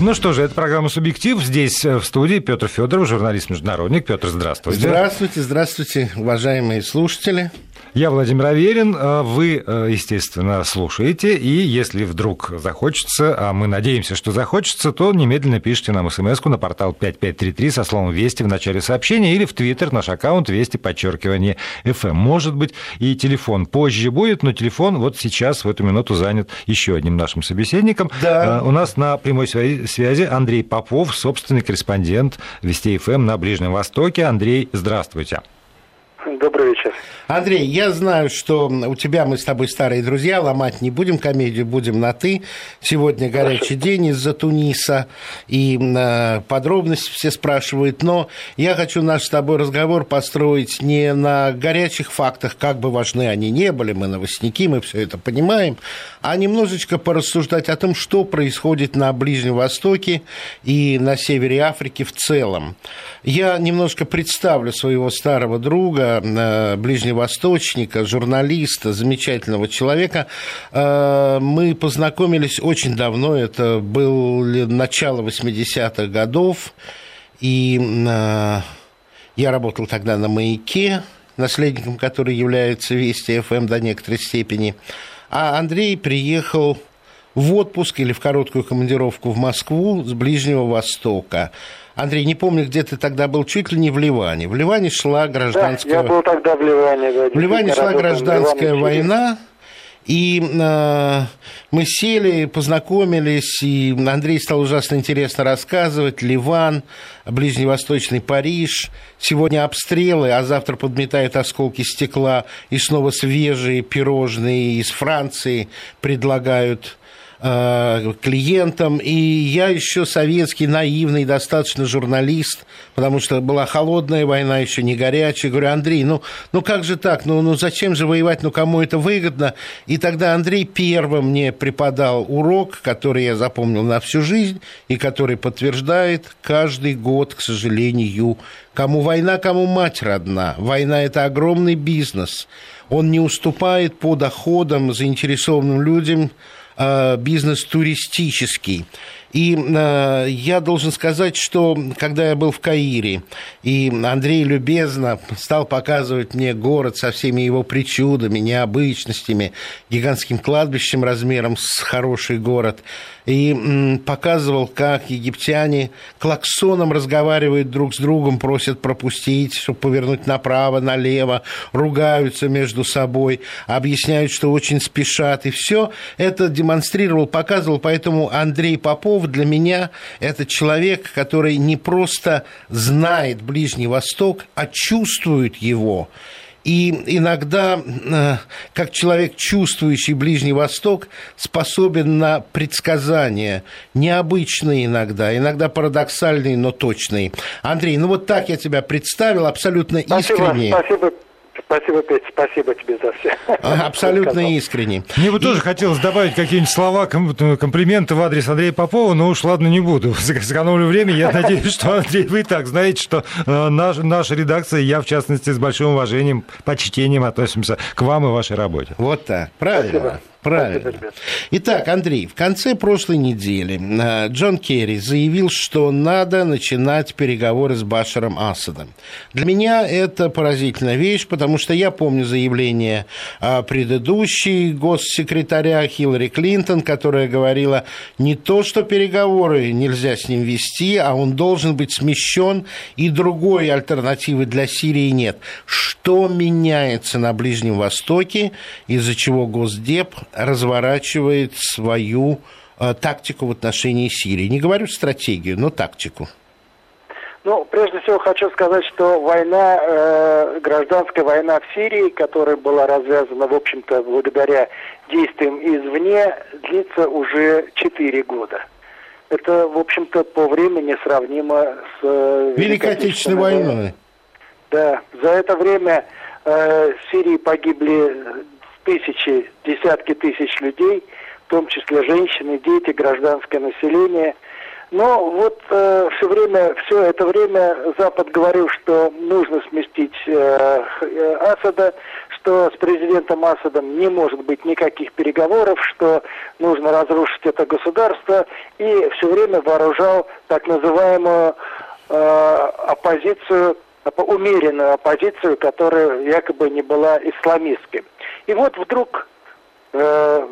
Ну что же, это программа «Субъектив». Здесь э, в студии Петр Федоров, журналист-международник. Петр, здравствуйте. Здравствуйте, здравствуйте, уважаемые слушатели. Я Владимир Аверин. А вы, э, естественно, слушаете. И если вдруг захочется, а мы надеемся, что захочется, то немедленно пишите нам смс на портал 5533 со словом «Вести» в начале сообщения или в Твиттер наш аккаунт «Вести», подчеркивание «ФМ». Может быть, и телефон позже будет, но телефон вот сейчас, в эту минуту, занят еще одним нашим собеседником. Да. У нас на прямой связи Андрей Попов, собственный корреспондент «Вести ФМ» на Ближнем Востоке. Андрей, здравствуйте. Добрый вечер. Андрей, я знаю, что у тебя мы с тобой старые друзья, ломать не будем комедию, будем на «ты». Сегодня горячий день из-за Туниса, и э, подробности все спрашивают. Но я хочу наш с тобой разговор построить не на горячих фактах, как бы важны они не были, мы новостники, мы все это понимаем, а немножечко порассуждать о том, что происходит на Ближнем Востоке и на севере Африки в целом. Я немножко представлю своего старого друга, Э, ближневосточника, журналиста, замечательного человека. Э, мы познакомились очень давно, это было начало 80-х годов, и э, я работал тогда на «Маяке», наследником который является Вести ФМ до некоторой степени. А Андрей приехал в отпуск или в короткую командировку в Москву с Ближнего Востока. Андрей, не помню, где ты тогда был, чуть ли не в Ливане. В Ливане шла гражданская... Да, я был тогда в Ливане. Да, в Ливане шла гражданская Ливане война, и э, мы сели, познакомились, и Андрей стал ужасно интересно рассказывать. Ливан, ближневосточный Париж. Сегодня обстрелы, а завтра подметают осколки стекла. И снова свежие пирожные из Франции предлагают клиентам, и я еще советский, наивный достаточно журналист, потому что была холодная война, еще не горячая. Говорю, Андрей, ну, ну как же так, ну, ну зачем же воевать, ну кому это выгодно? И тогда Андрей первым мне преподал урок, который я запомнил на всю жизнь, и который подтверждает каждый год, к сожалению, кому война, кому мать родна. Война – это огромный бизнес. Он не уступает по доходам заинтересованным людям, Э, бизнес туристический. И э, я должен сказать, что когда я был в Каире, и Андрей любезно стал показывать мне город со всеми его причудами, необычностями, гигантским кладбищем размером с хороший город, и м, показывал, как египтяне клаксоном разговаривают друг с другом, просят пропустить, чтобы повернуть направо, налево, ругаются между собой, объясняют, что очень спешат, и все это демонстрировал, показывал, поэтому Андрей Попов для меня это человек, который не просто знает Ближний Восток, а чувствует его. И иногда, э, как человек, чувствующий Ближний Восток, способен на предсказания, необычные иногда, иногда парадоксальные, но точные. Андрей, ну вот так я тебя представил, абсолютно искренне. Спасибо, спасибо Петя, спасибо тебе за все. Абсолютно искренне. Мне бы тоже хотелось добавить какие-нибудь слова, комплименты в адрес Андрея Попова, но уж ладно, не буду. Сэкономлю время. Я надеюсь, что, Андрей, вы так знаете, что э, наша, наша редакция, я, в частности, с большим уважением, почтением относимся к вам и вашей работе. Вот так. Правильно. Спасибо. Правильно. Итак, Андрей, в конце прошлой недели э, Джон Керри заявил, что надо начинать переговоры с Башаром Асадом. Для меня это поразительная вещь, потому что я помню заявление э, предыдущей госсекретаря Хиллари Клинтон, которая говорила не то, что переговоры нельзя с ним вести, а он должен быть смещен, и другой альтернативы для Сирии нет. Что меняется на Ближнем Востоке, из-за чего Госдеп разворачивает свою э, тактику в отношении Сирии. Не говорю стратегию, но тактику. Ну, прежде всего хочу сказать, что война, э, гражданская война в Сирии, которая была развязана, в общем-то, благодаря действиям извне, длится уже 4 года. Это, в общем-то, по времени сравнимо с э, Великой Отечественной войной. Да, за это время э, в Сирии погибли тысячи, десятки тысяч людей, в том числе женщины, дети, гражданское население. Но вот э, все время, все это время Запад говорил, что нужно сместить э, э, Асада, что с президентом Асадом не может быть никаких переговоров, что нужно разрушить это государство, и все время вооружал так называемую э, оппозицию, умеренную оппозицию, которая якобы не была исламистской. И вот вдруг э,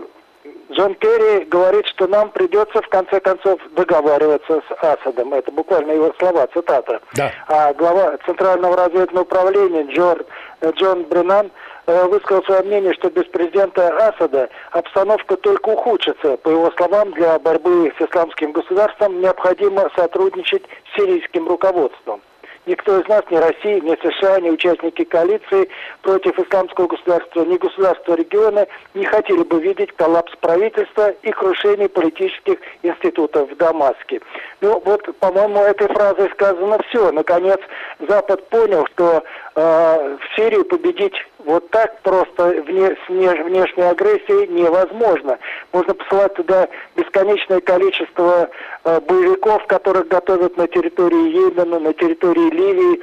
Джон Керри говорит, что нам придется в конце концов договариваться с Асадом. Это буквально его слова, цитата. Да. А глава Центрального разведывательного управления Джон, Джон Бренан э, высказал свое мнение, что без президента Асада обстановка только ухудшится. По его словам, для борьбы с исламским государством необходимо сотрудничать с сирийским руководством. Никто из нас, ни Россия, ни США, ни участники коалиции против исламского государства, ни государства региона не хотели бы видеть коллапс правительства и крушение политических институтов в Дамаске. Ну вот, по-моему, этой фразой сказано все. Наконец, Запад понял, что э, в Сирии победить вот так просто вне, с внешней агрессией невозможно. Можно посылать туда бесконечное количество э, боевиков, которых готовят на территории Йемена, на территории Ливии,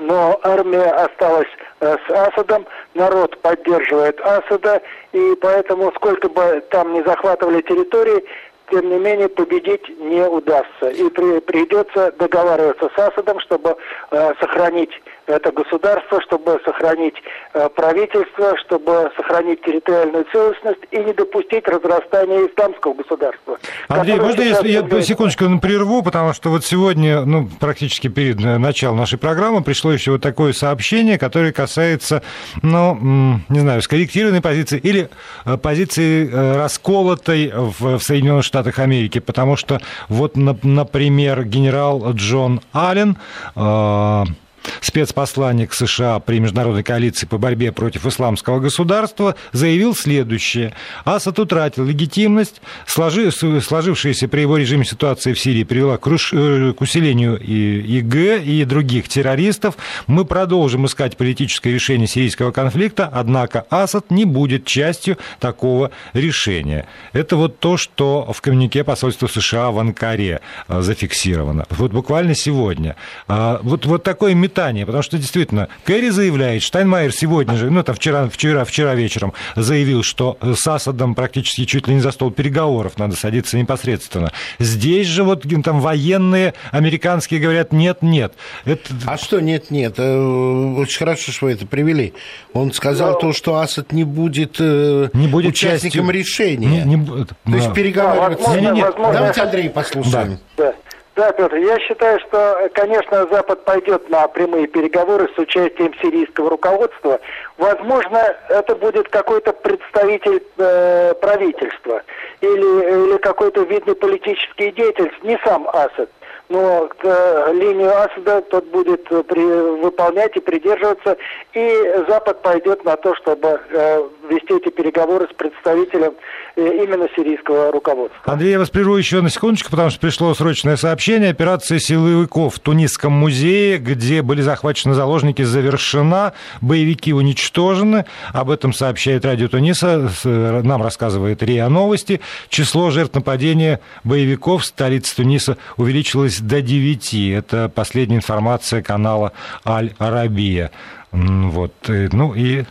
но армия осталась э, с Асадом, народ поддерживает Асада, и поэтому сколько бы там ни захватывали территории, тем не менее победить не удастся. И при, придется договариваться с Асадом, чтобы э, сохранить это государство, чтобы сохранить э, правительство, чтобы сохранить территориальную целостность и не допустить разрастания исламского государства. Андрей, можно я, я секундочку прерву, потому что вот сегодня, ну, практически перед э, началом нашей программы пришло еще вот такое сообщение, которое касается, ну, не знаю, скорректированной позиции или э, позиции э, расколотой в, в Соединенных Штатах Америки, потому что вот, например, генерал Джон Аллен спецпосланник США при международной коалиции по борьбе против исламского государства, заявил следующее. Асад утратил легитимность, сложи, сложившаяся при его режиме ситуация в Сирии привела к, э, усилению ИГ и других террористов. Мы продолжим искать политическое решение сирийского конфликта, однако Асад не будет частью такого решения. Это вот то, что в коммюнике посольства США в Анкаре э, зафиксировано. Вот буквально сегодня. А, вот, вот такой метод метание, потому что действительно Керри заявляет, Штайнмайер сегодня же, ну, это вчера, вчера, вчера вечером заявил, что с Асадом практически чуть ли не за стол переговоров надо садиться непосредственно. Здесь же вот там военные американские говорят нет-нет. Это... А что нет-нет? Э, очень хорошо, что вы это привели. Он сказал Но... то, что Асад не будет, э, не будет участником частью... решения. Не, не... То да. есть переговариваться. Да, возможно, возможно... Давайте Андрей послушаем. Да. да. Да, Петр, я считаю, что, конечно, Запад пойдет на прямые переговоры с участием сирийского руководства. Возможно, это будет какой-то представитель э, правительства или, или какой-то видный политический деятель, не сам Асад но э, линию Асада тот будет э, при, выполнять и придерживаться, и Запад пойдет на то, чтобы э, вести эти переговоры с представителем э, именно сирийского руководства. Андрей, я вас прерву еще на секундочку, потому что пришло срочное сообщение. Операция силовиков в Тунисском музее, где были захвачены заложники, завершена. Боевики уничтожены. Об этом сообщает радио Туниса. Э, нам рассказывает РИА Новости. Число жертв нападения боевиков в столице Туниса увеличилось снизились до 9. Это последняя информация канала Аль-Арабия. Вот. Э, ну и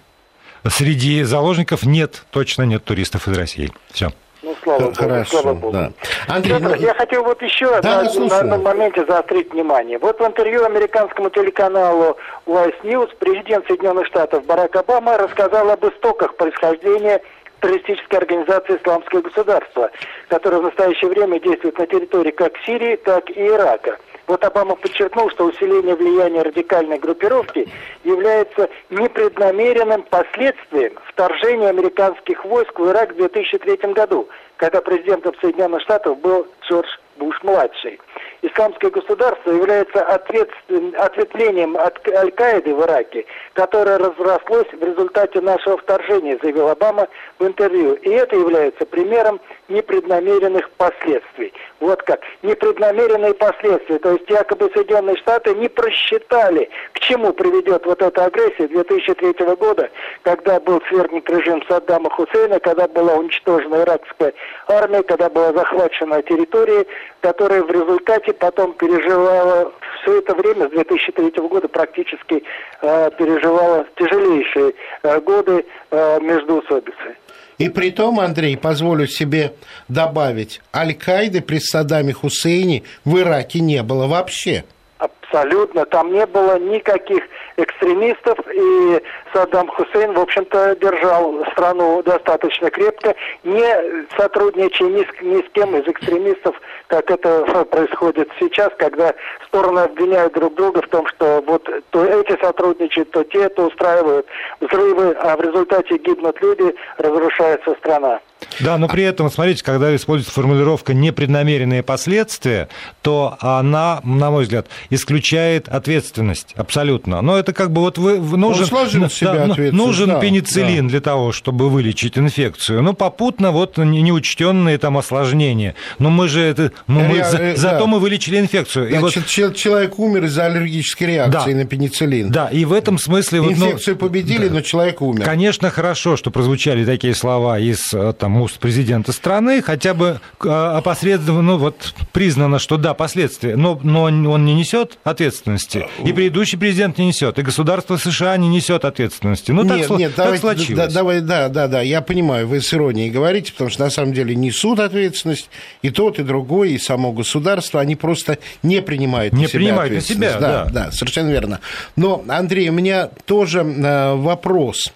среди заложников нет, точно нет туристов из России. Все. Ну, слава Богу, Хорошо, слава Богу. Да. Андрей, Петр, ну... я хотел вот еще да, на, на одном моменте заострить внимание. Вот в интервью американскому телеканалу Vice News президент Соединенных Штатов Барак Обама рассказал об истоках происхождения террористической организации «Исламское государство», которая в настоящее время действует на территории как Сирии, так и Ирака. Вот Обама подчеркнул, что усиление влияния радикальной группировки является непреднамеренным последствием вторжения американских войск в Ирак в 2003 году, когда президентом Соединенных Штатов был Джордж Буш-младший. Исламское государство является ответвлением от Аль-Каиды в Ираке, которое разрослось в результате нашего вторжения, заявил Обама в интервью. И это является примером непреднамеренных последствий. Вот как. Непреднамеренные последствия. То есть якобы Соединенные Штаты не просчитали, к чему приведет вот эта агрессия 2003 года, когда был свергнут режим Саддама Хусейна, когда была уничтожена иракская армия, когда была захвачена территория которая в результате потом переживала все это время, с 2003 года практически э, переживала тяжелейшие э, годы э, междоусобицы. И при том, Андрей, позволю себе добавить, Аль-Каиды при Саддаме Хусейне в Ираке не было вообще. Абсолютно. Там не было никаких экстремистов, и Саддам Хусейн, в общем-то, держал страну достаточно крепко, не сотрудничая ни с, ни с кем из экстремистов, как это происходит сейчас, когда стороны обвиняют друг друга в том, что вот то эти сотрудничают, то те, то устраивают взрывы, а в результате гибнут люди, разрушается страна. Да, но при этом, смотрите, когда используется формулировка «непреднамеренные последствия», то она, на мой взгляд, исключает ответственность абсолютно. Но это как бы вот вы, нужен, ну, да, нужен да, пенициллин да. для того, чтобы вылечить инфекцию. Но попутно вот неучтенные там осложнения. Но мы же это... Ну, мы, Я, за, э, зато мы вылечили инфекцию. Значит, и вот... человек умер из-за аллергической реакции да, на пенициллин. Да, и в этом смысле... Инфекцию вот, ну, победили, да. но человек умер. Конечно, хорошо, что прозвучали такие слова из э, там, уст президента страны, хотя бы э, опосредованно, ну вот признано, что да, последствия, но, но он не несет ответственности. И предыдущий президент не несет, и государство США не несет ответственности. Ну, нет, так, нет, так давайте, случилось. Да, давай, да, да, да, я понимаю, вы с иронией говорите, потому что на самом деле несут ответственность и тот, и другой, и само государство, они просто не принимают не на себя принимают на себя, да, да. Да, совершенно верно. Но, Андрей, у меня тоже э, вопрос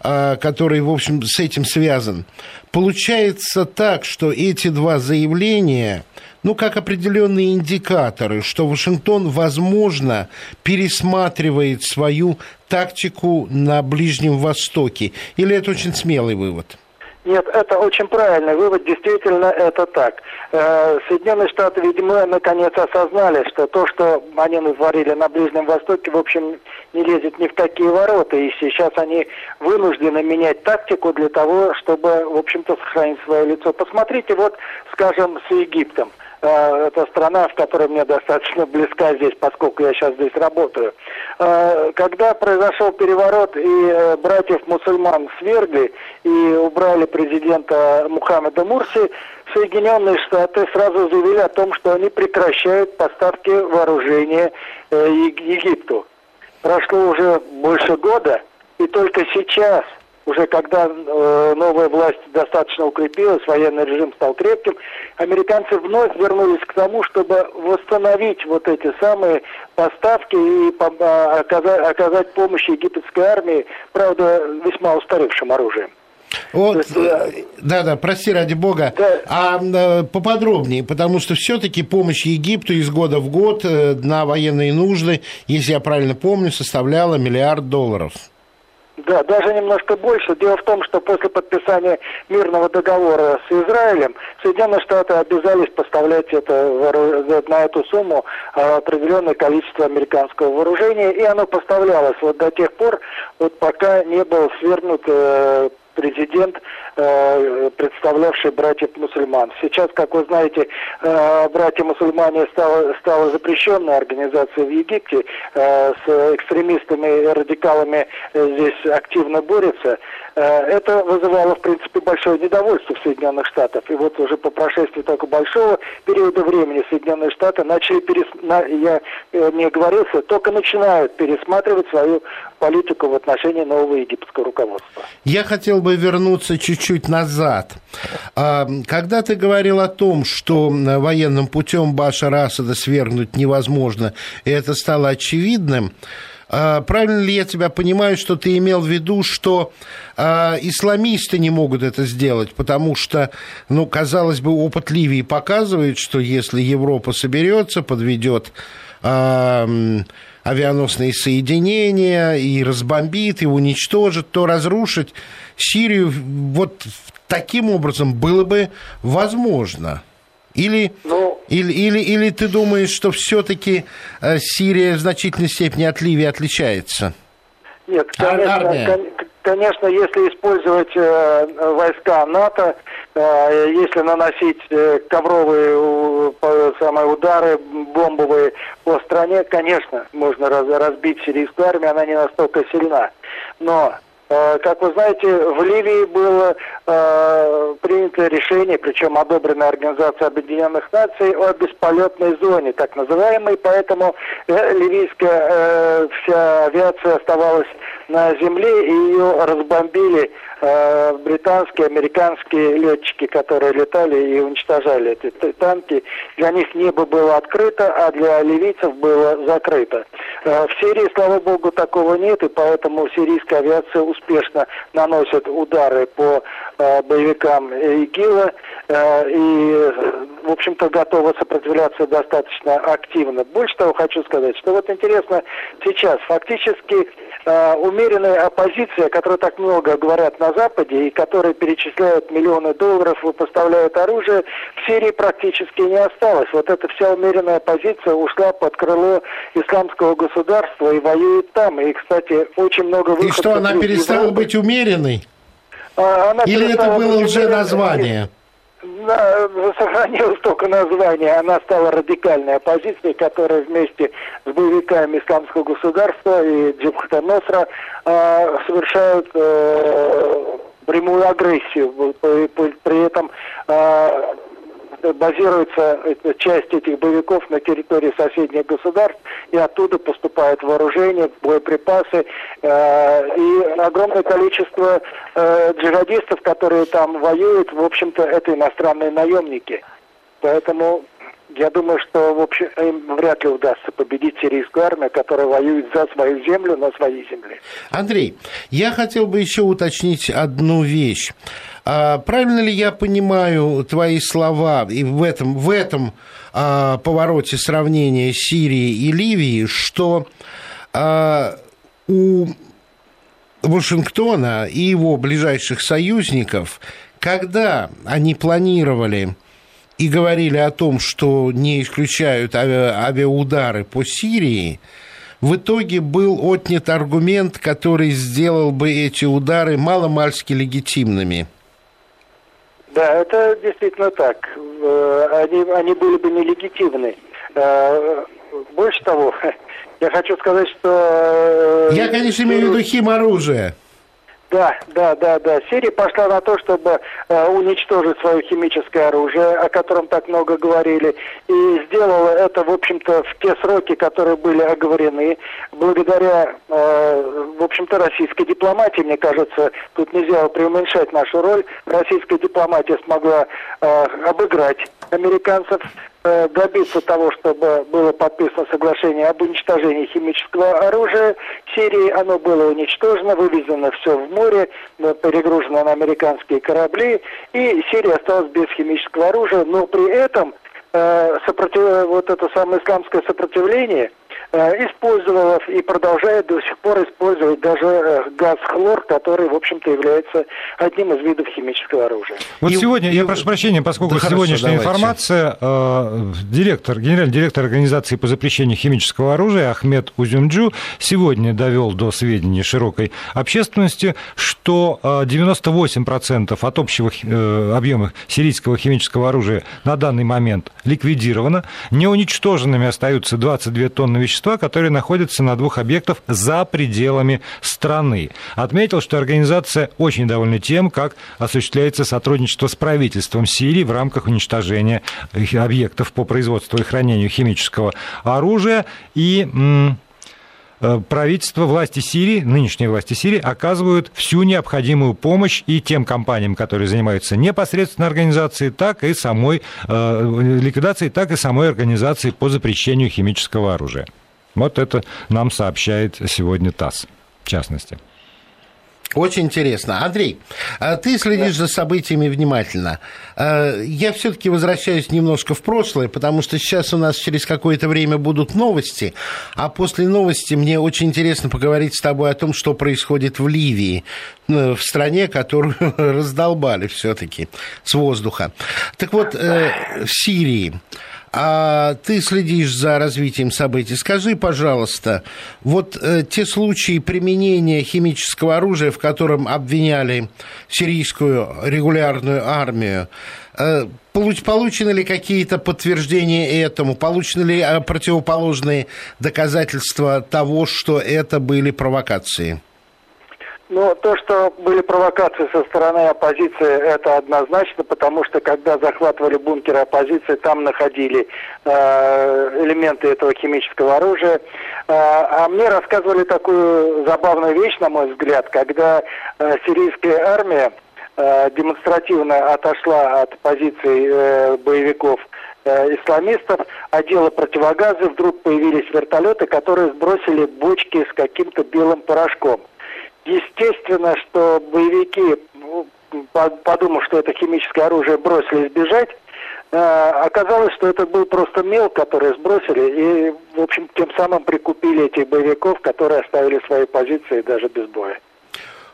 который, в общем, с этим связан. Получается так, что эти два заявления, ну, как определенные индикаторы, что Вашингтон, возможно, пересматривает свою тактику на Ближнем Востоке. Или это очень смелый вывод? Нет, это очень правильный вывод, действительно это так. Э, Соединенные Штаты, видимо, наконец осознали, что то, что они натворили на Ближнем Востоке, в общем, не лезет ни в какие ворота, и сейчас они вынуждены менять тактику для того, чтобы, в общем-то, сохранить свое лицо. Посмотрите, вот, скажем, с Египтом – это страна, в которой мне достаточно близка здесь, поскольку я сейчас здесь работаю. Э, когда произошел переворот и э, братьев-мусульман свергли и убрали президента Мухаммеда Мурси, Соединенные Штаты сразу заявили о том, что они прекращают поставки вооружения Египту. Прошло уже больше года, и только сейчас уже когда э, новая власть достаточно укрепилась, военный режим стал крепким, американцы вновь вернулись к тому, чтобы восстановить вот эти самые поставки и а, оказать, оказать помощь египетской армии, правда, весьма устаревшим оружием. Вот, э, да, да, прости ради бога. Да. А э, поподробнее, потому что все-таки помощь Египту из года в год э, на военные нужды, если я правильно помню, составляла миллиард долларов. Да, даже немножко больше. Дело в том, что после подписания мирного договора с Израилем Соединенные Штаты обязались поставлять это, на эту сумму а, определенное количество американского вооружения, и оно поставлялось вот до тех пор, вот пока не был свергнут э, президент, э, представлявший братьев-мусульман. Сейчас, как вы знаете, э, братья-мусульмане стала, стала запрещенной организацией в Египте. Э, с экстремистами и радикалами здесь активно борются. Это вызывало, в принципе, большое недовольство в Соединенных Штатах. И вот уже по прошествии такого большого периода времени Соединенные Штаты начали, перес... я не оговорился, только начинают пересматривать свою политику в отношении нового египетского руководства. Я хотел бы вернуться чуть-чуть назад. А, когда ты говорил о том, что военным путем Башара Асада свергнуть невозможно, и это стало очевидным, а, Правильно ли я тебя понимаю, что ты имел в виду, что э, исламисты не могут это сделать, потому что, ну, казалось бы, опыт Ливии показывает, что если Европа соберется, подведет авианосные соединения и разбомбит, и уничтожит, то разрушить Сирию вот таким образом было бы возможно. Или, ну, или, или, или ты думаешь, что все-таки э, Сирия в значительной степени от Ливии отличается? Нет, конечно, конечно если использовать э, войска НАТО, э, если наносить э, ковровые э, самые удары бомбовые по стране, конечно, можно раз, разбить сирийскую армию, она не настолько сильна. Но Э, как вы знаете, в Ливии было э, принято решение, причем одобрено Организацией Объединенных Наций, о бесполетной зоне, так называемой, поэтому э, ливийская э, вся авиация оставалась на земле, и ее разбомбили э, британские, американские летчики, которые летали и уничтожали эти танки. Для них небо было открыто, а для ливийцев было закрыто. Э, в Сирии, слава богу, такого нет, и поэтому сирийская авиация успешно наносит удары по боевикам ИГИЛа э, и, в общем-то, готова сопротивляться достаточно активно. Больше того хочу сказать, что вот интересно сейчас фактически э, умеренная оппозиция, которая так много говорят на Западе и которые перечисляют миллионы долларов и оружие, в Сирии практически не осталось. Вот эта вся умеренная оппозиция ушла под крыло исламского государства и воюет там. И, кстати, очень много выходцев... И что, она перестала быть умеренной? А, она Или это было уже название? сохранилось только название. Она стала радикальной оппозицией, которая вместе с боевиками исламского государства и Джибхата Носра э, совершают э, прямую агрессию. При этом э, базируется часть этих боевиков на территории соседних государств, и оттуда поступает вооружение, боеприпасы, э, и огромное количество э, джихадистов, которые там воюют, в общем-то, это иностранные наемники. Поэтому я думаю, что в общем, им вряд ли удастся победить сирийскую армию, которая воюет за свою землю на своей земле. Андрей, я хотел бы еще уточнить одну вещь. А правильно ли я понимаю твои слова и в этом, в этом а, повороте сравнения Сирии и Ливии, что а, у Вашингтона и его ближайших союзников, когда они планировали и говорили о том, что не исключают авиаудары по Сирии, в итоге был отнят аргумент, который сделал бы эти удары маломальски легитимными – да, это действительно так. Э, они, они были бы нелегитимны. Э, больше того, я хочу сказать, что... Э, я, конечно, имею в виду химоружие. Да, да, да, да. Сирия пошла на то, чтобы э, уничтожить свое химическое оружие, о котором так много говорили, и сделала это, в общем-то, в те сроки, которые были оговорены, благодаря, э, в общем-то, российской дипломатии, мне кажется, тут нельзя преуменьшать нашу роль. Российская дипломатия смогла э, обыграть американцев, добиться того, чтобы было подписано соглашение об уничтожении химического оружия в Сирии. Оно было уничтожено, вывезено все в море, э, перегружено на американские корабли, и Сирия осталась без химического оружия, но при этом э, сопротив... вот это самое исламское сопротивление – Э, использовала и продолжает до сих пор использовать даже э, газ хлор, который, в общем-то, является одним из видов химического оружия. Вот и, сегодня, и... я прошу прощения, поскольку да сегодняшняя хорошо, информация, э, директор, генеральный директор Организации по запрещению химического оружия Ахмед Узюнджу сегодня довел до сведения широкой общественности, что 98% от общего объема сирийского химического оружия на данный момент ликвидировано, неуничтоженными остаются 22 тонны веществ вещества, которые находятся на двух объектах за пределами страны. Отметил, что организация очень довольна тем, как осуществляется сотрудничество с правительством Сирии в рамках уничтожения объектов по производству и хранению химического оружия и э, правительство, власти Сирии, нынешние власти Сирии оказывают всю необходимую помощь и тем компаниям, которые занимаются непосредственно организацией, так и самой э, ликвидацией, так и самой организацией по запрещению химического оружия. Вот это нам сообщает сегодня ТАСС, в частности. Очень интересно. Андрей, а ты следишь за событиями внимательно. А, я все-таки возвращаюсь немножко в прошлое, потому что сейчас у нас через какое-то время будут новости, а после новости мне очень интересно поговорить с тобой о том, что происходит в Ливии, ну, в стране, которую раздолбали все-таки с воздуха. Так вот, э, в Сирии а ты следишь за развитием событий. Скажи, пожалуйста, вот э, те случаи применения химического оружия, в котором обвиняли сирийскую регулярную армию, э, получены ли какие-то подтверждения этому? Получены ли э, противоположные доказательства того, что это были провокации? Ну, то, что были провокации со стороны оппозиции, это однозначно, потому что когда захватывали бункеры оппозиции, там находили э, элементы этого химического оружия. Э, а мне рассказывали такую забавную вещь, на мой взгляд, когда э, сирийская армия э, демонстративно отошла от позиций э, боевиков э, исламистов, одела противогазы, вдруг появились вертолеты, которые сбросили бочки с каким-то белым порошком. Естественно, что боевики, ну, подумав, что это химическое оружие, бросились бежать. Э, оказалось, что это был просто мел, который сбросили, и, в общем, тем самым прикупили этих боевиков, которые оставили свои позиции даже без боя.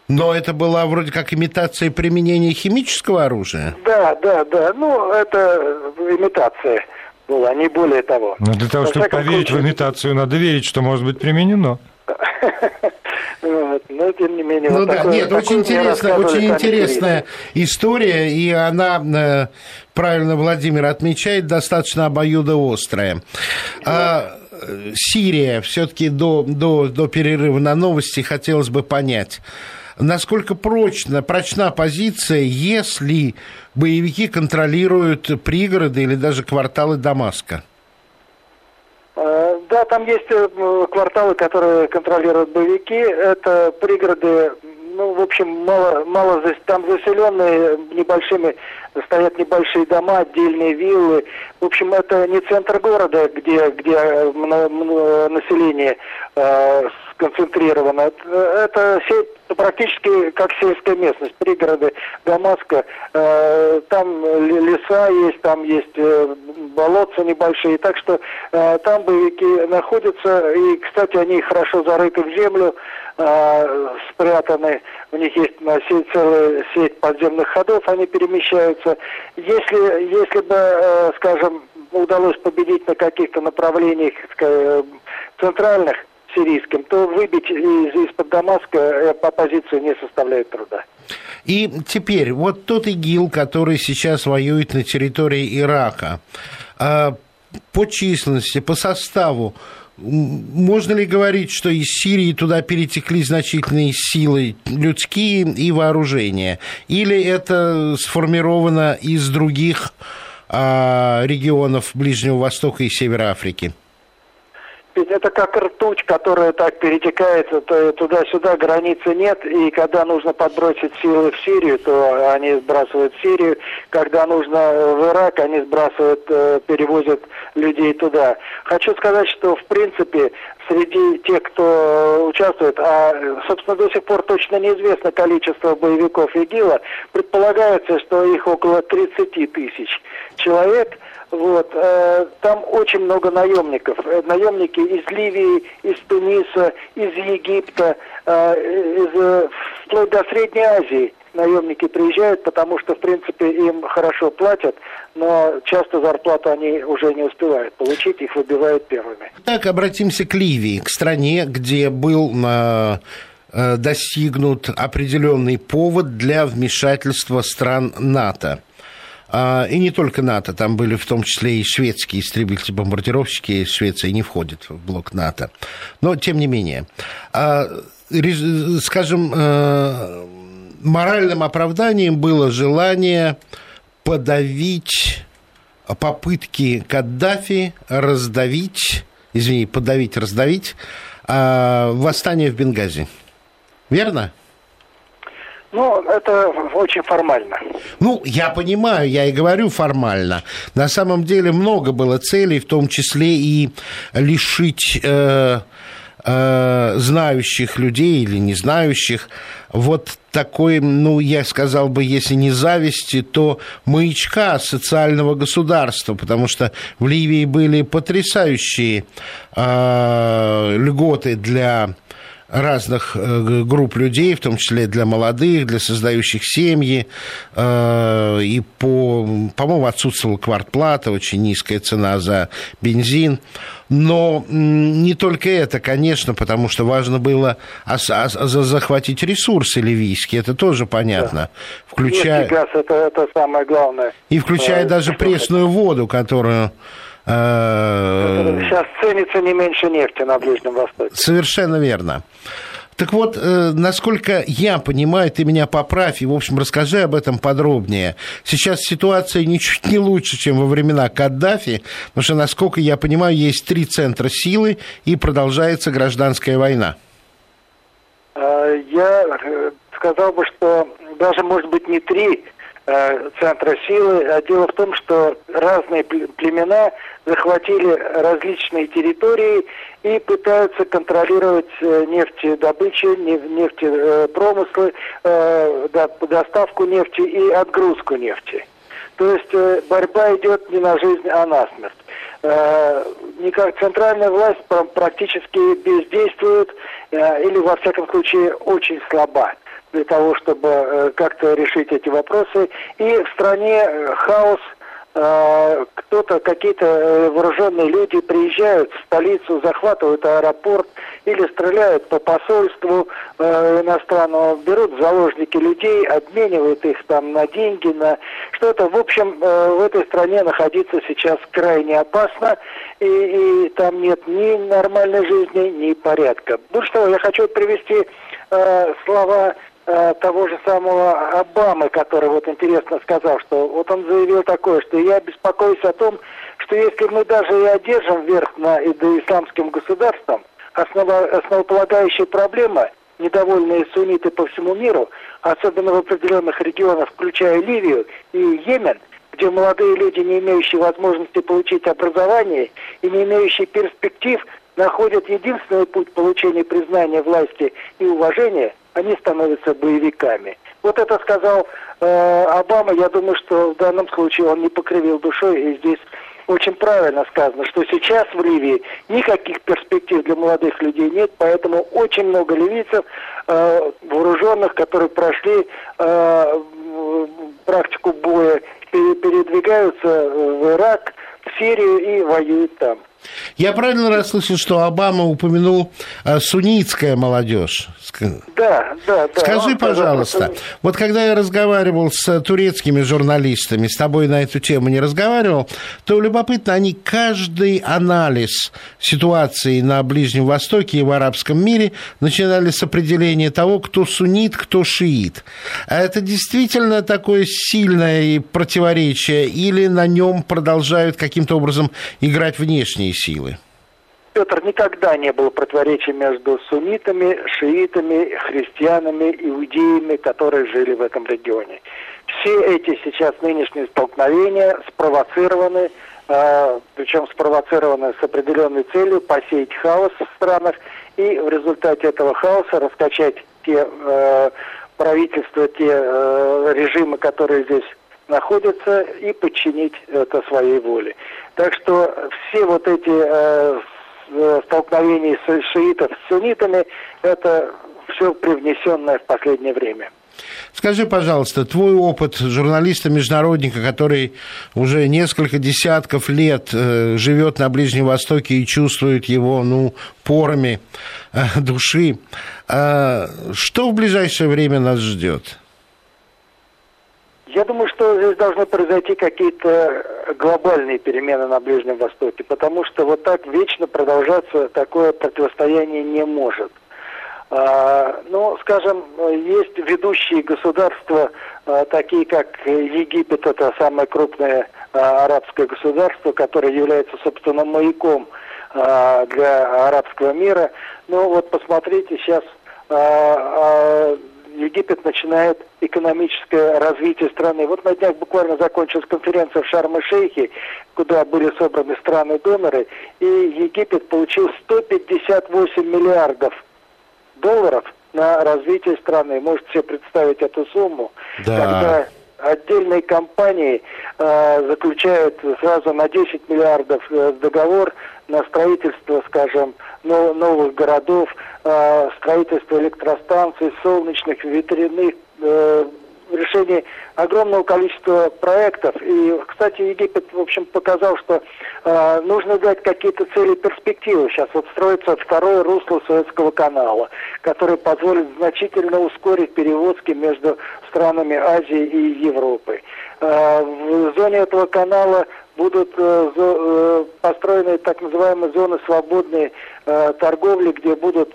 Но это была вроде как имитация применения химического оружия? Да, да, да. Ну, это имитация была, не более того. Но для того, чтобы поверить случае... в имитацию, надо верить, что может быть применено. но тем не менее. Ну вот да, такое, нет, очень интересная, очень интересная история, и она, э, правильно Владимир отмечает, достаточно обоюдоострая. А, Сирия, все-таки до, до, до перерыва на новости хотелось бы понять, насколько прочна, прочна позиция, если боевики контролируют пригороды или даже кварталы Дамаска? Э, да, там есть э, кварталы, которые контролируют боевики. Это пригороды, ну, в общем, мало, мало там заселенные небольшими, стоят небольшие дома, отдельные виллы. В общем, это не центр города, где, где население э, сконцентрировано. Это сеть практически как сельская местность, пригороды Дамаска. Э, там леса есть, там есть э, болотца небольшие. Так что э, там боевики находятся. И, кстати, они хорошо зарыты в землю, э, спрятаны. У них есть на сеть, целая сеть подземных ходов, они перемещаются. Если, если бы, э, скажем, удалось победить на каких-то направлениях э, центральных, сирийским, то выбить из, из-под Дамаска э, оппозицию не составляет труда. И теперь, вот тот ИГИЛ, который сейчас воюет на территории Ирака, а, по численности, по составу, можно ли говорить, что из Сирии туда перетекли значительные силы людские и вооружения? Или это сформировано из других а, регионов Ближнего Востока и Севера Африки? Ведь это как ртуть, которая так перетекает туда-сюда, границы нет, и когда нужно подбросить силы в Сирию, то они сбрасывают в Сирию, когда нужно в Ирак, они сбрасывают, э, перевозят людей туда. Хочу сказать, что в принципе среди тех, кто участвует, а, собственно, до сих пор точно неизвестно количество боевиков ИГИЛа, предполагается, что их около 30 тысяч человек – вот, э, там очень много наемников. Э, наемники из Ливии, из Туниса, из Египта, э, из, вплоть до Средней Азии наемники приезжают, потому что, в принципе, им хорошо платят, но часто зарплату они уже не успевают получить, их выбивают первыми. Так, обратимся к Ливии, к стране, где был э достигнут определенный повод для вмешательства стран НАТО. А, и не только НАТО, там были в том числе и шведские истребители-бомбардировщики, Швеция не входит в блок НАТО. Но, тем не менее, а, скажем, э, моральным оправданием было желание подавить попытки Каддафи раздавить, извини, подавить, раздавить а, восстание в Бенгази. Верно? Ну, это очень формально. Ну, я понимаю, я и говорю формально. На самом деле много было целей, в том числе и лишить э, э, знающих людей или не знающих вот такой, ну, я сказал бы, если не зависти, то маячка социального государства, потому что в Ливии были потрясающие э, льготы для разных э, групп людей, в том числе для молодых, для создающих семьи. Э, и по, по-моему, отсутствовала квартплата, очень низкая цена за бензин. Но не только это, конечно, потому что важно было захватить ресурсы ливийские, это тоже понятно. Да. Включая... газ это, это самое главное. И включая даже пресную воду, которую Сейчас ценится не меньше нефти на Ближнем Востоке. Совершенно верно. Так вот, э, насколько я понимаю, ты меня поправь и, в общем, расскажи об этом подробнее. Сейчас ситуация ничуть не лучше, чем во времена Каддафи, потому что, насколько я понимаю, есть три центра силы и продолжается гражданская война. Э, я э, сказал бы, что даже, может быть, не три э, центра силы, а дело в том, что разные племена захватили различные территории и пытаются контролировать нефтедобычу, нефтепромыслы, доставку нефти и отгрузку нефти. То есть борьба идет не на жизнь, а на смерть никак центральная власть практически бездействует или, во всяком случае, очень слаба для того, чтобы э, как-то решить эти вопросы. И в стране э, хаос, э, кто-то, какие-то вооруженные люди приезжают в столицу, захватывают аэропорт или стреляют по посольству иностранному, берут в заложники людей, обменивают их там на деньги, на что-то. В общем, в этой стране находиться сейчас крайне опасно, и, и там нет ни нормальной жизни, ни порядка. Больше того, я хочу привести слова Э, того же самого Обамы, который вот интересно сказал, что вот он заявил такое, что я беспокоюсь о том, что если мы даже и одержим верх над исламским государством, основа, основополагающая проблема, недовольные сунниты по всему миру, особенно в определенных регионах, включая Ливию и Йемен, где молодые люди, не имеющие возможности получить образование и не имеющие перспектив, находят единственный путь получения признания власти и уважения – они становятся боевиками. Вот это сказал э, Обама. Я думаю, что в данном случае он не покривил душой, и здесь очень правильно сказано, что сейчас в Ливии никаких перспектив для молодых людей нет, поэтому очень много ливийцев э, вооруженных, которые прошли э, практику боя, передвигаются в Ирак, в Сирию и воюют там. Я правильно расслышал, что Обама упомянул э, суннитская молодежь? Да, да, да. Скажи, пожалуйста, вот когда я разговаривал с турецкими журналистами, с тобой на эту тему не разговаривал, то любопытно, они каждый анализ ситуации на Ближнем Востоке и в арабском мире начинали с определения того, кто суннит, кто шиит. А это действительно такое сильное противоречие или на нем продолжают каким-то образом играть внешние внешние силы? Петр, никогда не было противоречия между суннитами, шиитами, христианами, иудеями, которые жили в этом регионе. Все эти сейчас нынешние столкновения спровоцированы, э, причем спровоцированы с определенной целью посеять хаос в странах и в результате этого хаоса раскачать те э, правительства, те э, режимы, которые здесь находятся, и подчинить это своей воле. Так что все вот эти э, э, столкновения шиитов с суннитами, это все привнесенное в последнее время. Скажи, пожалуйста, твой опыт журналиста-международника, который уже несколько десятков лет э, живет на Ближнем Востоке и чувствует его, ну, порами э, души, что в ближайшее время нас ждет? Я думаю, что здесь должны произойти какие-то глобальные перемены на Ближнем Востоке, потому что вот так вечно продолжаться такое противостояние не может. А, ну, скажем, есть ведущие государства, а, такие как Египет, это самое крупное а, арабское государство, которое является, собственно, маяком для арабского мира. Ну, вот посмотрите, сейчас Египет начинает экономическое развитие страны. Вот на днях буквально закончилась конференция в Шарм-и-Шейхе, куда были собраны страны-доноры, и Египет получил 158 миллиардов долларов на развитие страны. Можете себе представить эту сумму, да. когда отдельные компании э, заключают сразу на 10 миллиардов э, договор на строительство, скажем, но, новых городов, э, строительство электростанций, солнечных, ветряных, э, решение огромного количества проектов. И, кстати, Египет, в общем, показал, что э, нужно дать какие-то цели перспективы. Сейчас вот строится второе русло Советского канала, который позволит значительно ускорить перевозки между странами Азии и Европы. Э, в зоне этого канала будут э, э, построены так называемые зоны свободной э, торговли, где будут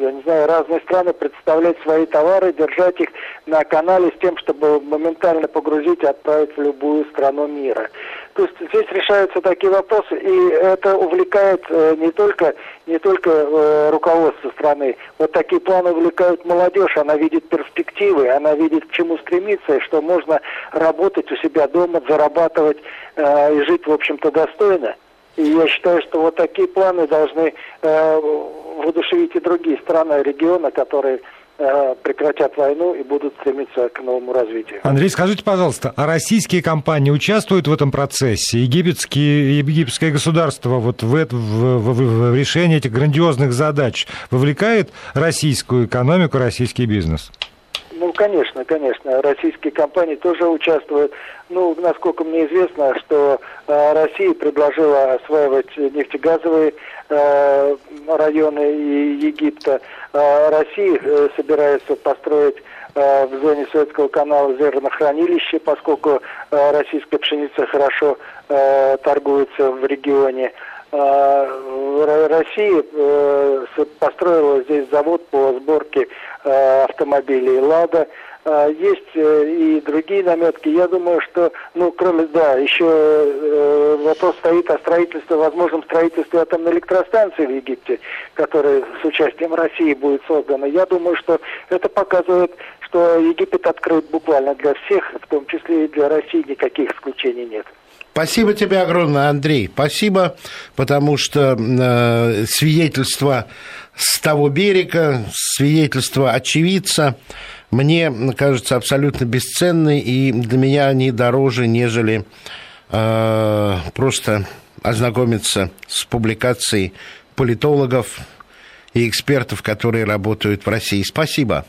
я не знаю, разные страны представлять свои товары, держать их на канале с тем, чтобы моментально погрузить и отправить в любую страну мира. То есть здесь решаются такие вопросы, и это увлекает э, не только, не только э, руководство страны. Вот такие планы увлекают молодежь, она видит перспективы, она видит к чему стремиться, и что можно работать у себя дома, зарабатывать э, и жить, в общем-то, достойно. И я считаю, что вот такие планы должны э, воодушевить и другие страны региона, которые прекратят войну и будут стремиться к новому развитию. Андрей, скажите, пожалуйста, а российские компании участвуют в этом процессе? Египетские, египетское государство вот в, это, в, в, в решении этих грандиозных задач вовлекает российскую экономику, российский бизнес? Ну, конечно, конечно. Российские компании тоже участвуют. Ну, насколько мне известно, что э, Россия предложила осваивать нефтегазовые э, районы Египта. Э, Россия э, собирается построить э, в зоне Советского канала зернохранилище, поскольку э, российская пшеница хорошо э, торгуется в регионе. Э, Россия э, построила здесь завод по сборке автомобилей «Лада». Есть и другие наметки. Я думаю, что, ну, кроме, да, еще вопрос стоит о строительстве, возможном строительстве атомной электростанции в Египте, которая с участием России будет создана. Я думаю, что это показывает, что Египет открыт буквально для всех, в том числе и для России, никаких исключений нет. Спасибо тебе огромное, Андрей. Спасибо, потому что э, свидетельство с того берега, свидетельство очевидца, мне кажется абсолютно бесценны, и для меня они дороже, нежели э, просто ознакомиться с публикацией политологов и экспертов, которые работают в России. Спасибо.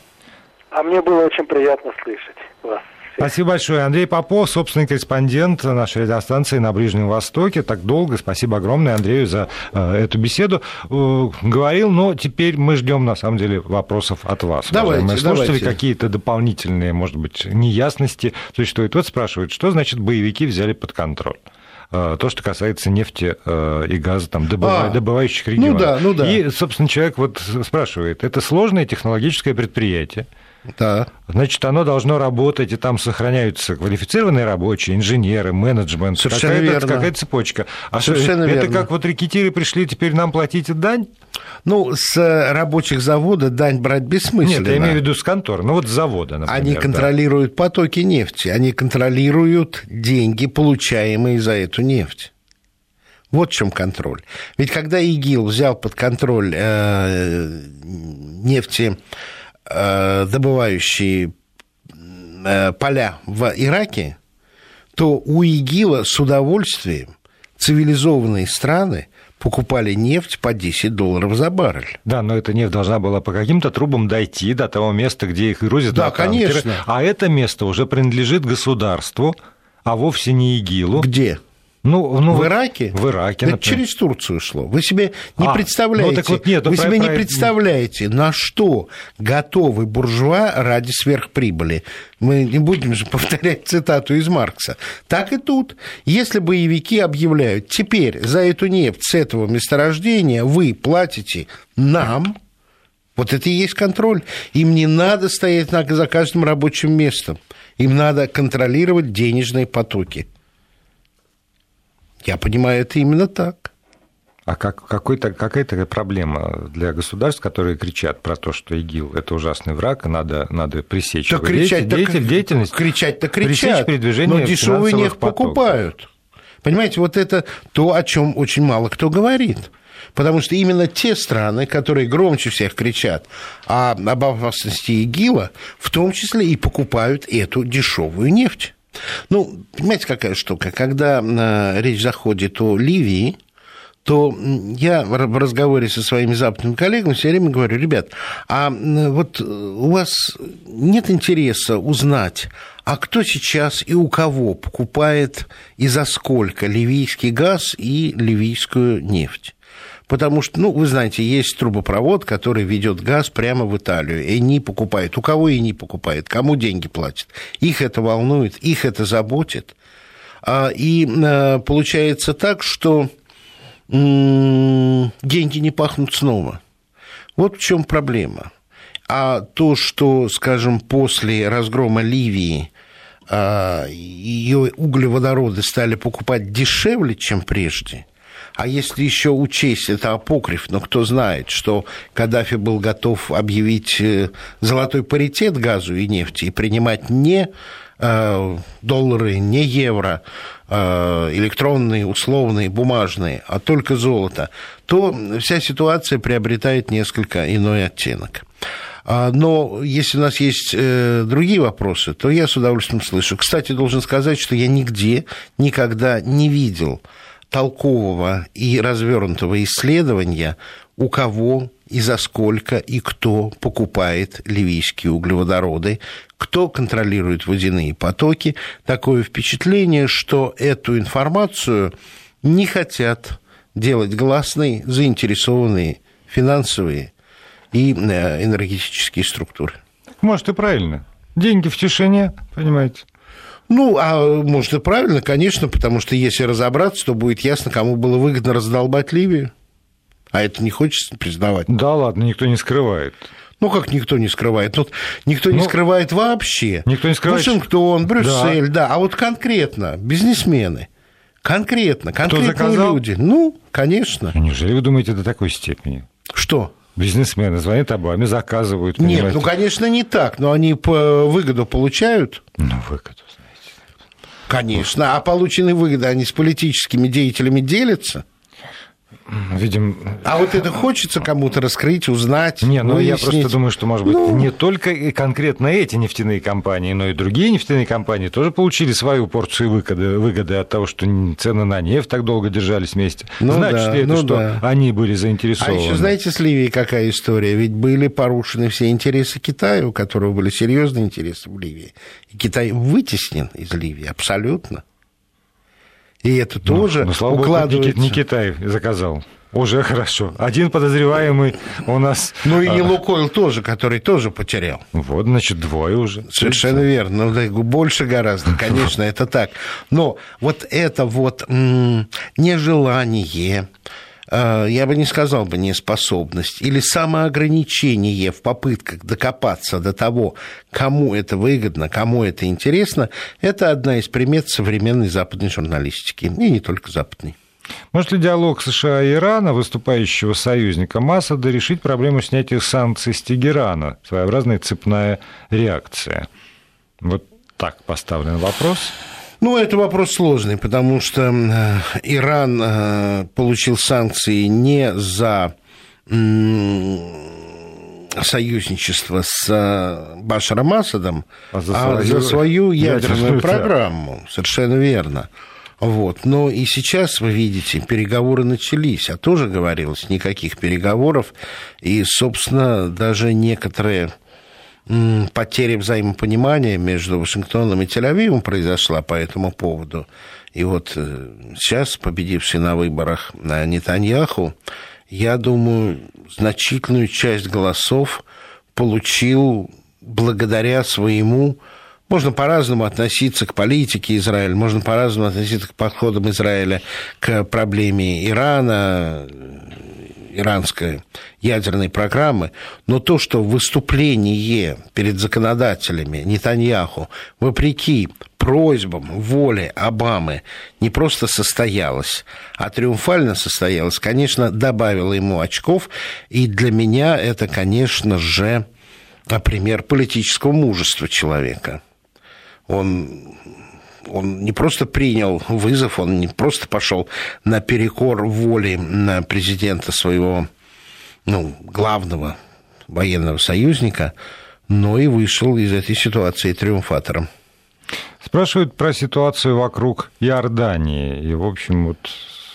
А мне было очень приятно слышать вас. Спасибо большое. Андрей Попов, собственный корреспондент нашей радиостанции на Ближнем Востоке. Так долго. Спасибо огромное Андрею за э, эту беседу. Э, говорил, но теперь мы ждем, на самом деле, вопросов от вас. Давайте, Мы слушатели, какие-то дополнительные, может быть, неясности существуют. Вот спрашивают, что значит боевики взяли под контроль? Э, то, что касается нефти и газа, там, добыва... а, добывающих регионов. Ну да, ну да. И, собственно, человек вот спрашивает, это сложное технологическое предприятие, да. Значит, оно должно работать, и там сохраняются квалифицированные рабочие, инженеры, менеджмент. Совершенно какая-то, верно. Какая-то цепочка. А Совершенно это верно. как вот рекетиры пришли, теперь нам платите дань? Ну, с рабочих завода дань брать бессмысленно. Нет, я имею в виду с конторы. Ну, вот с завода, например. Они контролируют да. потоки нефти, они контролируют деньги, получаемые за эту нефть. Вот в чем контроль. Ведь когда ИГИЛ взял под контроль э, нефти Э, добывающие э, поля в Ираке, то у ИГИЛа с удовольствием цивилизованные страны покупали нефть по 10 долларов за баррель. Да, но эта нефть должна была по каким-то трубам дойти до того места, где их грузят да, конечно. А это место уже принадлежит государству, а вовсе не ИГИЛу. Где? Ну, ну, в Ираке? В Ираке, Так через Турцию шло. Вы себе не а, представляете, ну, так вот нет, ну, вы про, себе про... не представляете, на что готовы буржуа ради сверхприбыли. Мы не будем же повторять цитату из Маркса. Так и тут. Если боевики объявляют, теперь за эту нефть с этого месторождения вы платите нам, вот это и есть контроль. Им не надо стоять за каждым рабочим местом. Им надо контролировать денежные потоки. Я понимаю, это именно так. А как, какой-то, какая-то проблема для государств, которые кричат про то, что ИГИЛ – это ужасный враг, и надо, надо пресечь да его кричать, деятель, деятельность, кричать-то кричат, передвижение но дешевый нефть покупают. Понимаете, вот это то, о чем очень мало кто говорит. Потому что именно те страны, которые громче всех кричат об опасности ИГИЛа, в том числе и покупают эту дешевую нефть. Ну, понимаете, какая штука? Когда э, речь заходит о Ливии, то я в разговоре со своими западными коллегами все время говорю, ребят, а вот у вас нет интереса узнать, а кто сейчас и у кого покупает и за сколько ливийский газ и ливийскую нефть? Потому что, ну, вы знаете, есть трубопровод, который ведет газ прямо в Италию. И не покупает. У кого и не покупает? Кому деньги платят? Их это волнует, их это заботит. А, и э, получается так, что деньги не пахнут снова. Вот в чем проблема. А то, что, скажем, после разгрома Ливии а, ее углеводороды стали покупать дешевле, чем прежде, а если еще учесть, это апокриф, но кто знает, что Каддафи был готов объявить э, золотой паритет газу и нефти и принимать не э, доллары, не евро, э, электронные, условные, бумажные, а только золото, то вся ситуация приобретает несколько иной оттенок. А, но если у нас есть другие вопросы, то я с удовольствием слышу. Кстати, должен сказать, что я нигде никогда не видел толкового и развернутого исследования, у кого и за сколько и кто покупает ливийские углеводороды, кто контролирует водяные потоки. Такое впечатление, что эту информацию не хотят делать гласной заинтересованные финансовые и э, энергетические структуры. Может, и правильно. Деньги в тишине, понимаете? Ну, а может и правильно, конечно, потому что если разобраться, то будет ясно, кому было выгодно раздолбать Ливию. А это не хочется признавать. Да ладно, никто не скрывает. Ну, как никто не скрывает? Тут никто ну, не скрывает вообще. Никто не скрывает. Вашингтон, Брюссель, да. да. А вот конкретно бизнесмены, конкретно, конкретные люди. Ну, конечно. Неужели вы думаете до такой степени? Что? Бизнесмены звонят Обаме, заказывают. Понимаете? Нет, ну, конечно, не так, но они по выгоду получают. Ну, выгоду. Конечно, а полученные выгоды, они с политическими деятелями делятся? Видим... А вот это хочется кому-то раскрыть, узнать, Не, ну выяснить. я просто думаю, что, может быть, ну... не только и конкретно эти нефтяные компании, но и другие нефтяные компании тоже получили свою порцию выгоды, выгоды от того, что цены на нефть так долго держались вместе. Ну, Значит да, ли это, ну что да. они были заинтересованы? А еще знаете, с Ливией какая история? Ведь были порушены все интересы Китая, у которого были серьезные интересы в Ливии. И Китай вытеснен из Ливии абсолютно. И это ну, тоже ну, слава укладывается... Богу, не Китай заказал. Уже хорошо. Один подозреваемый у нас... Ну и а... Лукойл тоже, который тоже потерял. Вот, значит, двое уже. Совершенно верно. Ну, больше гораздо, конечно, это так. Но вот это вот нежелание я бы не сказал бы неспособность, или самоограничение в попытках докопаться до того, кому это выгодно, кому это интересно, это одна из примет современной западной журналистики, и не только западной. Может ли диалог США и Ирана, выступающего союзника Масада, решить проблему снятия санкций с Тегерана? Своеобразная цепная реакция. Вот так поставлен вопрос. Ну, это вопрос сложный, потому что э, Иран э, получил санкции не за союзничество с э, Башаром Асадом, а за свою, а за свою ядерную, ядерную программу. Совершенно верно. Вот. Но и сейчас, вы видите, переговоры начались, а тоже говорилось, никаких переговоров. И, собственно, даже некоторые потеря взаимопонимания между Вашингтоном и Тель-Авивом произошла по этому поводу. И вот э, сейчас, победивший на выборах на Нетаньяху, я думаю, значительную часть голосов получил благодаря своему можно по-разному относиться к политике Израиля, можно по-разному относиться к подходам Израиля к проблеме Ирана, иранской ядерной программы, но то, что выступление перед законодателями Нетаньяху, вопреки просьбам, воле Обамы не просто состоялось, а триумфально состоялось, конечно, добавило ему очков, и для меня это, конечно же, пример политического мужества человека. Он он не просто принял вызов, он не просто пошел на перекор воли президента своего ну, главного военного союзника, но и вышел из этой ситуации триумфатором. Спрашивают про ситуацию вокруг Иордании. И, в общем, вот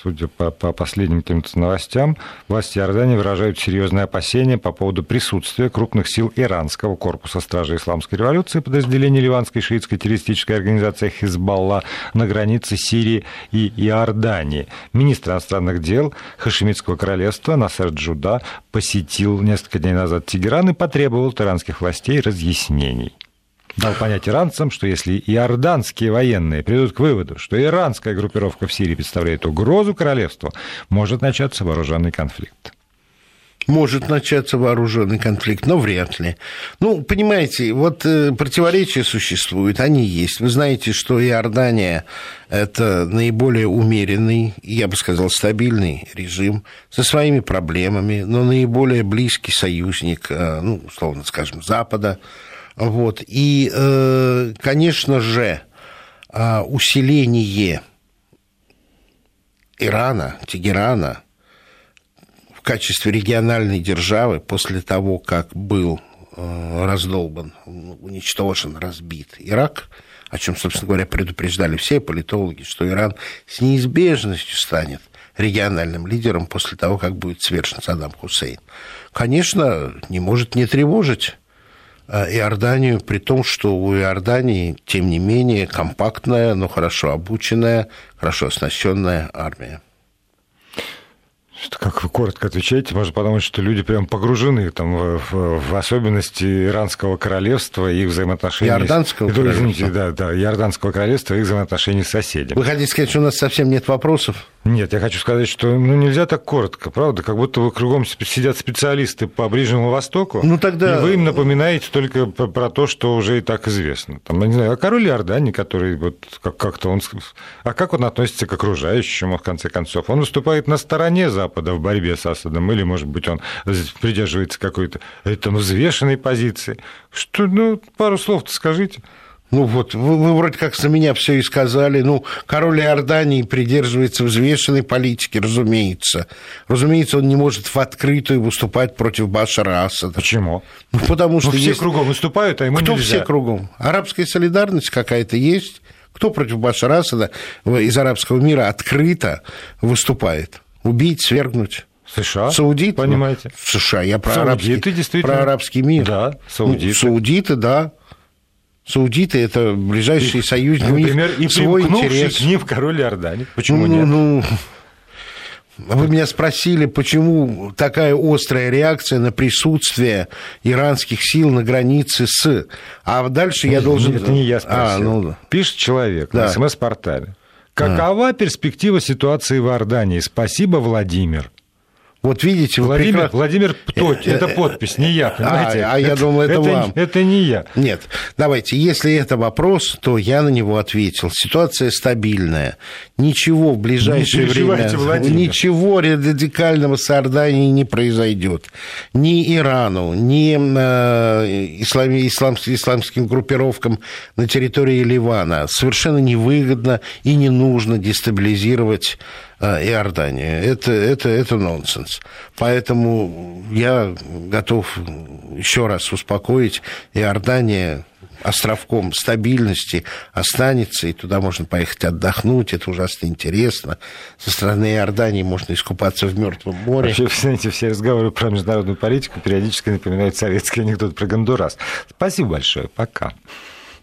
судя по, по последним каким-то новостям, власти Иордании выражают серьезные опасения по поводу присутствия крупных сил иранского корпуса стражи исламской революции, подразделения ливанской шиитской террористической организации Хизбалла на границе Сирии и Иордании. Министр иностранных дел Хашемитского королевства Насер Джуда посетил несколько дней назад Тегеран и потребовал от иранских властей разъяснений дал понять иранцам, что если иорданские военные придут к выводу, что иранская группировка в Сирии представляет угрозу королевству, может начаться вооруженный конфликт. Может начаться вооруженный конфликт, но вряд ли. Ну, понимаете, вот э, противоречия существуют, они есть. Вы знаете, что Иордания – это наиболее умеренный, я бы сказал, стабильный режим со своими проблемами, но наиболее близкий союзник, э, ну, условно скажем, Запада. Вот. И, э, конечно же, усиление Ирана, Тегерана – качестве региональной державы после того, как был э, раздолбан, уничтожен, разбит Ирак, о чем, собственно говоря, предупреждали все политологи, что Иран с неизбежностью станет региональным лидером после того, как будет свержен Саддам Хусейн. Конечно, не может не тревожить Иорданию, при том, что у Иордании, тем не менее, компактная, но хорошо обученная, хорошо оснащенная армия. Как вы коротко отвечаете, можно подумать, что люди прям погружены там, в, в, в особенности Иранского королевства и их взаимоотношений... Иорданского с... королевства. Извините, да, да, Иорданского королевства и их взаимоотношений с соседями. Вы хотите сказать, что у нас совсем нет вопросов? Нет, я хочу сказать, что ну, нельзя так коротко, правда? Как будто вы кругом сидят специалисты по Ближнему Востоку, ну, тогда... и вы им напоминаете только про то, что уже и так известно. Там, не знаю, а король Иордании, который вот как-то он... А как он относится к окружающему, в конце концов? Он выступает на стороне Запада в борьбе с Асадом, или, может быть, он придерживается какой-то это, взвешенной позиции? Что, ну, пару слов-то скажите. Ну вот, вы, вы вроде как за меня все и сказали. Ну, король Иордании придерживается взвешенной политики, разумеется. Разумеется, он не может в открытую выступать против Башара Асада. Почему? Ну, потому что ну, все есть... кругом выступают, а ему Кто нельзя. все кругом? Арабская солидарность какая-то есть? Кто против Башара Асада из арабского мира открыто выступает? Убить, свергнуть? США, саудиты, понимаете? США, я про, саудиты, арабский, действительно. про арабский мир. Да, саудиты. Ну, саудиты, да. Саудиты – это ближайшие и, союзники. Например, и свой интерес. к ним король Иордании. Почему ну, нет? Ну, вы меня спросили, почему такая острая реакция на присутствие иранских сил на границе с... А дальше я должен... Это не я спросил. А, ну... Пишет человек да. на СМС-портале. Какова а. перспектива ситуации в Иордании? Спасибо, Владимир. Вот видите, Владимир, прекрасно... Владимир Птоть, это подпись, не я, понимаете? А, а я думал, это, это вам. Это не я. Нет, давайте, если это вопрос, то я на него ответил. Ситуация стабильная. Ничего в ближайшее не время, Владимир. ничего радикального с Иорданией не произойдет. Ни Ирану, ни э, ислам, ислам, исламским группировкам на территории Ливана совершенно невыгодно и не нужно дестабилизировать а, Иордания. Это, это, это нонсенс. Поэтому я готов еще раз успокоить. Иордания островком стабильности останется, и туда можно поехать отдохнуть, это ужасно интересно. Со стороны Иордании можно искупаться в Мертвом море. Вообще, знаете, все разговоры про международную политику периодически напоминают советский анекдот про Гондурас. Спасибо большое, пока.